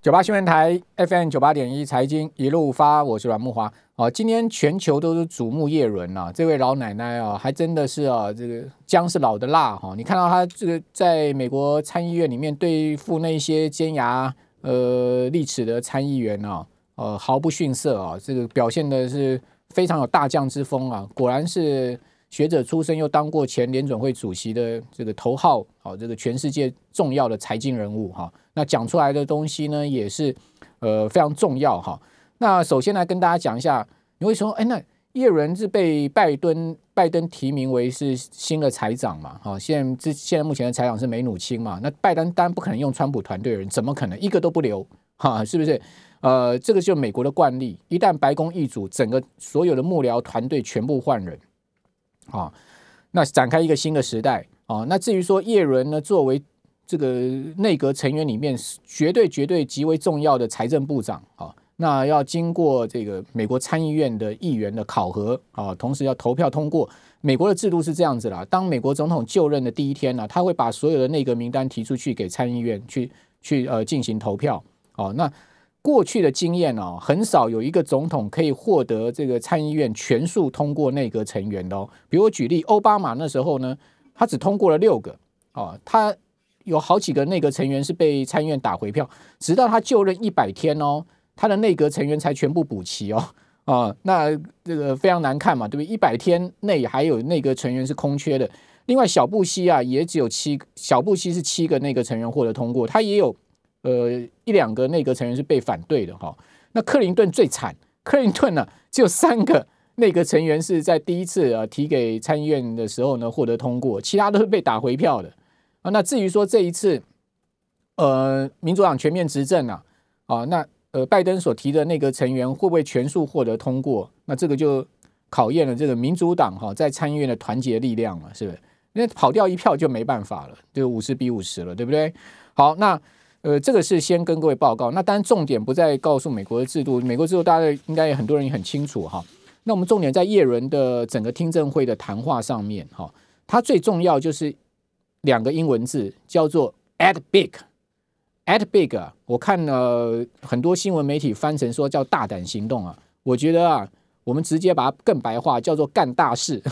九八新闻台 FM 九八点一财经一路发，我是阮木华。哦，今天全球都是瞩目叶伦啊，这位老奶奶啊，还真的是啊，这个姜是老的辣哈。你看到她这个在美国参议院里面对付那些尖牙呃利齿的参议员啊，呃毫不逊色啊，这个表现的是非常有大将之风啊，果然是。学者出身，又当过前联准会主席的这个头号，好，这个全世界重要的财经人物哈。那讲出来的东西呢，也是呃非常重要哈。那首先来跟大家讲一下，你会说，哎，那叶伦是被拜登拜登提名为是新的财长嘛？哈，现在这现在目前的财长是梅努钦嘛？那拜登当然不可能用川普团队的人，怎么可能一个都不留？哈，是不是？呃，这个就美国的惯例，一旦白宫易主，整个所有的幕僚团队全部换人。啊，那展开一个新的时代啊。那至于说叶伦呢，作为这个内阁成员里面绝对绝对极为重要的财政部长啊，那要经过这个美国参议院的议员的考核啊，同时要投票通过。美国的制度是这样子啦，当美国总统就任的第一天呢，他会把所有的内阁名单提出去给参议院去去呃进行投票哦。那过去的经验哦，很少有一个总统可以获得这个参议院全数通过内阁成员的哦。比如我举例，奥巴马那时候呢，他只通过了六个哦，他有好几个内阁成员是被参议院打回票，直到他就任一百天哦，他的内阁成员才全部补齐哦 啊，那这个非常难看嘛，对不对？一百天内还有内阁成员是空缺的。另外，小布希啊，也只有七，小布希是七个内阁成员获得通过，他也有。呃，一两个内阁成员是被反对的哈。那克林顿最惨，克林顿呢只有三个内阁成员是在第一次呃提给参议院的时候呢获得通过，其他都是被打回票的啊。那至于说这一次呃民主党全面执政啊，啊那呃拜登所提的内阁成员会不会全数获得通过？那这个就考验了这个民主党哈在参议院的团结力量了，是不是？因为跑掉一票就没办法了，就五十比五十了，对不对？好，那。呃，这个是先跟各位报告。那当然，重点不在告诉美国的制度，美国制度大家应该很多人也很清楚哈。那我们重点在叶伦的整个听证会的谈话上面哈。它最重要就是两个英文字，叫做 “at big”，“at big”。我看了很多新闻媒体翻成说叫“大胆行动”啊。我觉得啊，我们直接把它更白话，叫做“干大事”。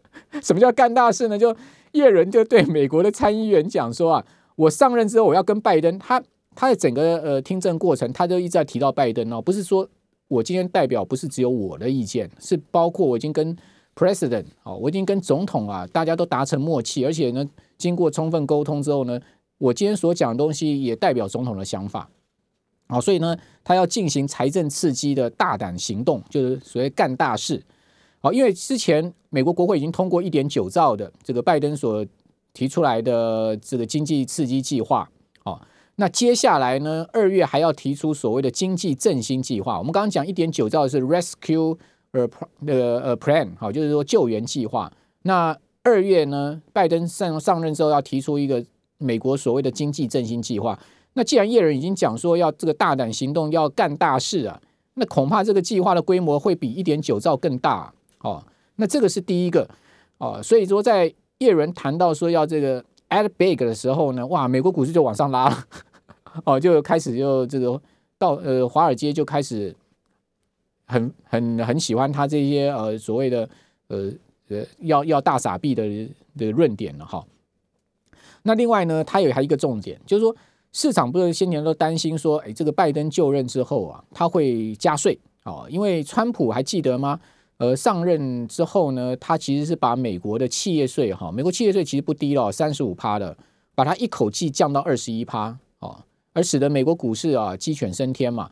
什么叫干大事呢？就叶伦就对美国的参议员讲说啊。我上任之后，我要跟拜登，他他的整个呃听证过程，他就一直在提到拜登哦，不是说我今天代表不是只有我的意见，是包括我已经跟 president 哦，我已经跟总统啊，大家都达成默契，而且呢，经过充分沟通之后呢，我今天所讲的东西也代表总统的想法，好，所以呢，他要进行财政刺激的大胆行动，就是所谓干大事，好，因为之前美国国会已经通过一点九兆的这个拜登所。提出来的这个经济刺激计划，哦，那接下来呢，二月还要提出所谓的经济振兴计划。我们刚刚讲一点九兆是 rescue 呃呃呃 plan，好，就是说救援计划。那二月呢，拜登上上任之后要提出一个美国所谓的经济振兴计划。那既然叶人已经讲说要这个大胆行动，要干大事啊，那恐怕这个计划的规模会比一点九兆更大哦。那这个是第一个哦，所以说在叶伦谈到说要这个 add big 的时候呢，哇，美国股市就往上拉了，哦，就开始就这个到呃华尔街就开始很很很喜欢他这些呃所谓的呃呃要要大傻币的的论点了哈。那另外呢，他有还一个重点，就是说市场不是先前都担心说，哎，这个拜登就任之后啊，他会加税哦，因为川普还记得吗？呃，上任之后呢，他其实是把美国的企业税哈，美国企业税其实不低了，三十五趴的，把它一口气降到二十一趴哦，而使得美国股市啊鸡犬升天嘛。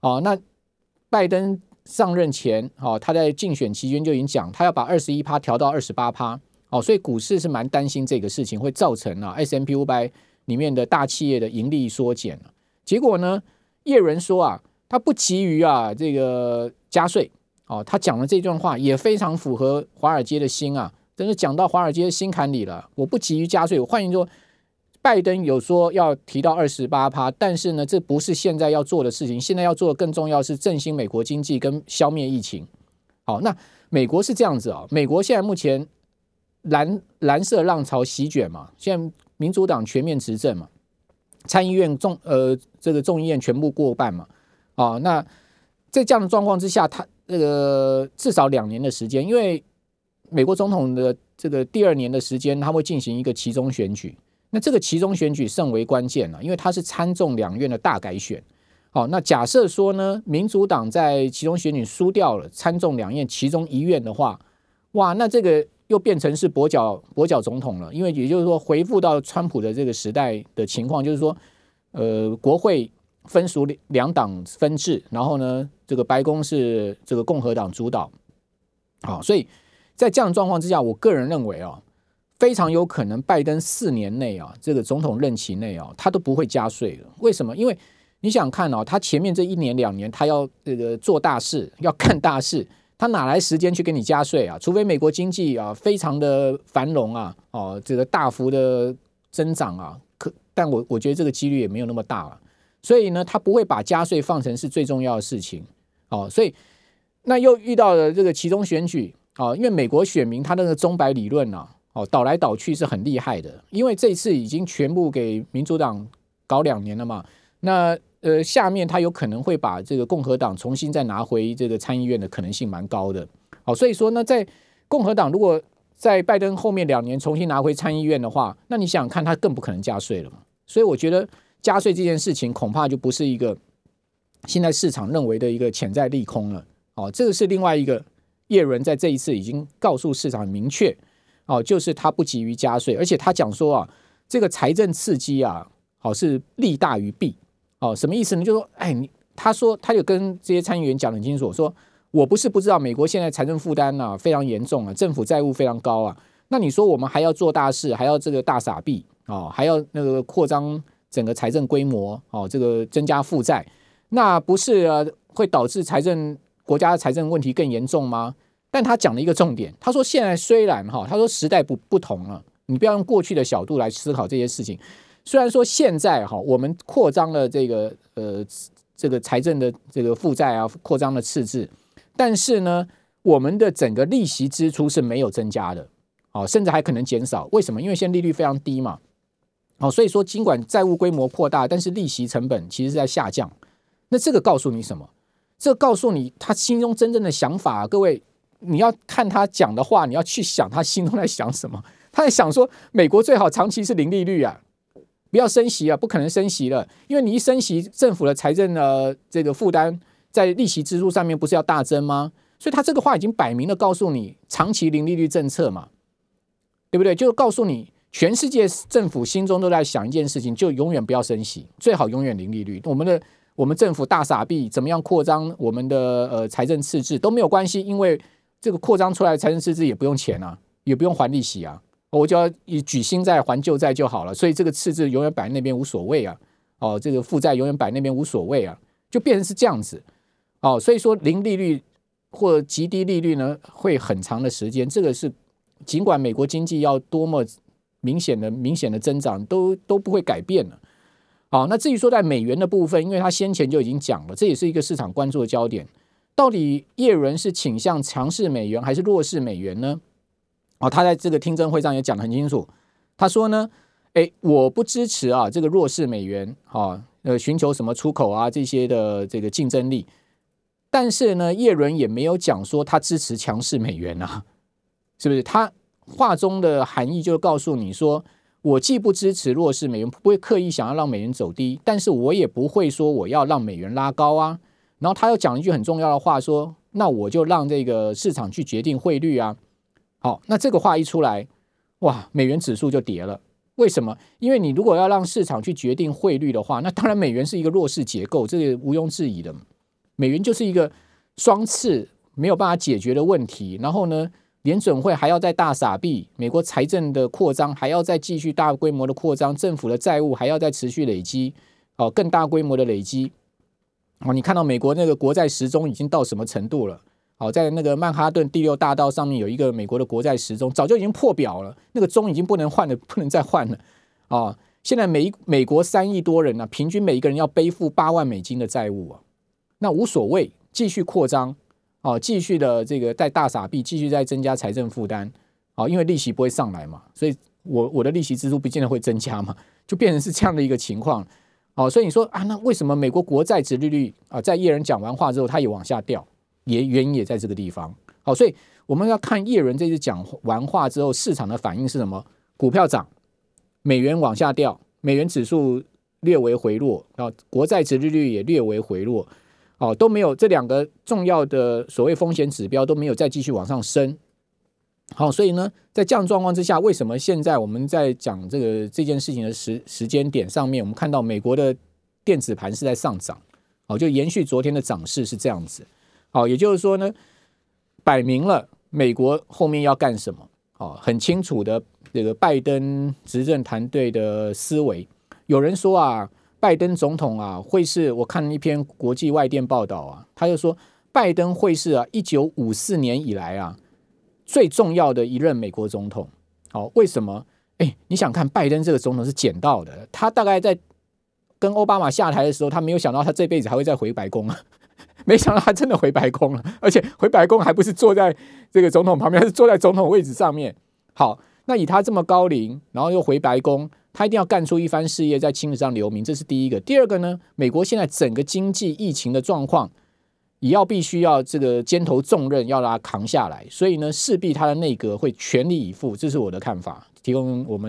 哦，那拜登上任前哦，他在竞选期间就已经讲，他要把二十一趴调到二十八趴哦，所以股市是蛮担心这个事情会造成啊 S M P 五百里面的大企业的盈利缩减结果呢，叶伦说啊，他不急于啊这个加税。哦，他讲的这段话也非常符合华尔街的心啊，真是讲到华尔街的心坎里了。我不急于加税，我换言说，拜登有说要提到二十八趴，但是呢，这不是现在要做的事情。现在要做的更重要是振兴美国经济跟消灭疫情。好，那美国是这样子啊，美国现在目前蓝蓝色浪潮席卷嘛，现在民主党全面执政嘛，参议院众呃这个众议院全部过半嘛，啊，那在这样的状况之下，他那个至少两年的时间，因为美国总统的这个第二年的时间，他会进行一个其中选举，那这个其中选举甚为关键了，因为它是参众两院的大改选。好，那假设说呢，民主党在其中选举输掉了参众两院其中一院的话，哇，那这个又变成是跛脚跛脚总统了，因为也就是说回复到川普的这个时代的情况，就是说，呃，国会分属两党分治，然后呢，这个白宫是这个共和党主导，啊，所以在这样状况之下，我个人认为啊，非常有可能拜登四年内啊，这个总统任期内啊，他都不会加税了。为什么？因为你想看哦，他前面这一年两年，他要这个做大事，要干大事，他哪来时间去给你加税啊？除非美国经济啊非常的繁荣啊，哦，这个大幅的增长啊，可但我我觉得这个几率也没有那么大了。所以呢，他不会把加税放成是最重要的事情。哦，所以那又遇到了这个其中选举啊，因为美国选民他那个中白理论啊，哦，倒来倒去是很厉害的。因为这次已经全部给民主党搞两年了嘛，那。呃，下面他有可能会把这个共和党重新再拿回这个参议院的可能性蛮高的。好，所以说呢，在共和党如果在拜登后面两年重新拿回参议院的话，那你想想看，他更不可能加税了嘛。所以我觉得加税这件事情恐怕就不是一个现在市场认为的一个潜在利空了。哦，这个是另外一个叶伦在这一次已经告诉市场明确，哦，就是他不急于加税，而且他讲说啊，这个财政刺激啊，好是利大于弊。哦，什么意思呢？就说，哎，你他说，他就跟这些参议员讲很清楚，说我不是不知道美国现在财政负担呢非常严重啊，政府债务非常高啊。那你说我们还要做大事，还要这个大傻币哦，还要那个扩张整个财政规模哦，这个增加负债，那不是会导致财政国家的财政问题更严重吗？但他讲了一个重点，他说现在虽然哈，他说时代不不同了，你不要用过去的角度来思考这些事情。虽然说现在哈，我们扩张了这个呃这个财政的这个负债啊，扩张了赤字，但是呢，我们的整个利息支出是没有增加的，哦，甚至还可能减少。为什么？因为现在利率非常低嘛，哦，所以说尽管债务规模扩大，但是利息成本其实是在下降。那这个告诉你什么？这告诉你他心中真正的想法。各位，你要看他讲的话，你要去想他心中在想什么。他在想说，美国最好长期是零利率啊。不要升息啊，不可能升息了，因为你一升息，政府的财政的这个负担在利息支出上面不是要大增吗？所以他这个话已经摆明了告诉你，长期零利率政策嘛，对不对？就告诉你，全世界政府心中都在想一件事情，就永远不要升息，最好永远零利率。我们的我们政府大傻逼，怎么样扩张我们的呃财政赤字都没有关系，因为这个扩张出来的财政赤字也不用钱啊，也不用还利息啊。我就要以举新债还旧债就好了，所以这个赤字永远摆那边无所谓啊，哦，这个负债永远摆那边无所谓啊，就变成是这样子，哦，所以说零利率或极低利率呢，会很长的时间，这个是尽管美国经济要多么明显的明显的增长，都都不会改变了。好，那至于说在美元的部分，因为他先前就已经讲了，这也是一个市场关注的焦点，到底叶伦是倾向强势美元还是弱势美元呢？哦，他在这个听证会上也讲得很清楚。他说呢，哎，我不支持啊这个弱势美元，哈，呃，寻求什么出口啊这些的这个竞争力。但是呢，叶伦也没有讲说他支持强势美元啊，是不是？他话中的含义就是告诉你说，我既不支持弱势美元，不会刻意想要让美元走低，但是我也不会说我要让美元拉高啊。然后他又讲一句很重要的话，说，那我就让这个市场去决定汇率啊。好，那这个话一出来，哇，美元指数就跌了。为什么？因为你如果要让市场去决定汇率的话，那当然美元是一个弱势结构，这个毋庸置疑的。美元就是一个双刺，没有办法解决的问题。然后呢，联准会还要再大傻币，美国财政的扩张还要再继续大规模的扩张，政府的债务还要再持续累积，哦，更大规模的累积。哦，你看到美国那个国债时钟已经到什么程度了？好，在那个曼哈顿第六大道上面有一个美国的国债时钟，早就已经破表了，那个钟已经不能换了，不能再换了啊！现在美美国三亿多人呢，平均每一个人要背负八万美金的债务啊，那无所谓，继续扩张哦，继续的这个带大傻币，继续在增加财政负担哦，因为利息不会上来嘛，所以我我的利息支出不见得会增加嘛，就变成是这样的一个情况。哦，所以你说啊，那为什么美国国债值利率啊，在叶人讲完话之后，它也往下掉？也原因也在这个地方。好，所以我们要看叶伦这次讲完话之后，市场的反应是什么？股票涨，美元往下掉，美元指数略微回落，啊，国债值利率也略微回落，哦，都没有这两个重要的所谓风险指标都没有再继续往上升。好，所以呢，在这样状况之下，为什么现在我们在讲这个这件事情的时时间点上面，我们看到美国的电子盘是在上涨，哦，就延续昨天的涨势是这样子，好，也就是说呢，摆明了美国后面要干什么，哦，很清楚的这个拜登执政团队的思维，有人说啊，拜登总统啊会是我看一篇国际外电报道啊，他就说拜登会是啊一九五四年以来啊。最重要的一任美国总统，好，为什么？哎，你想看拜登这个总统是捡到的，他大概在跟奥巴马下台的时候，他没有想到他这辈子还会再回白宫啊，没想到他真的回白宫了，而且回白宫还不是坐在这个总统旁边，是坐在总统位置上面。好，那以他这么高龄，然后又回白宫，他一定要干出一番事业，在青史上留名，这是第一个。第二个呢，美国现在整个经济疫情的状况。也要必须要这个肩头重任，要让他扛下来，所以呢，势必他的内阁会全力以赴，这是我的看法，提供我们。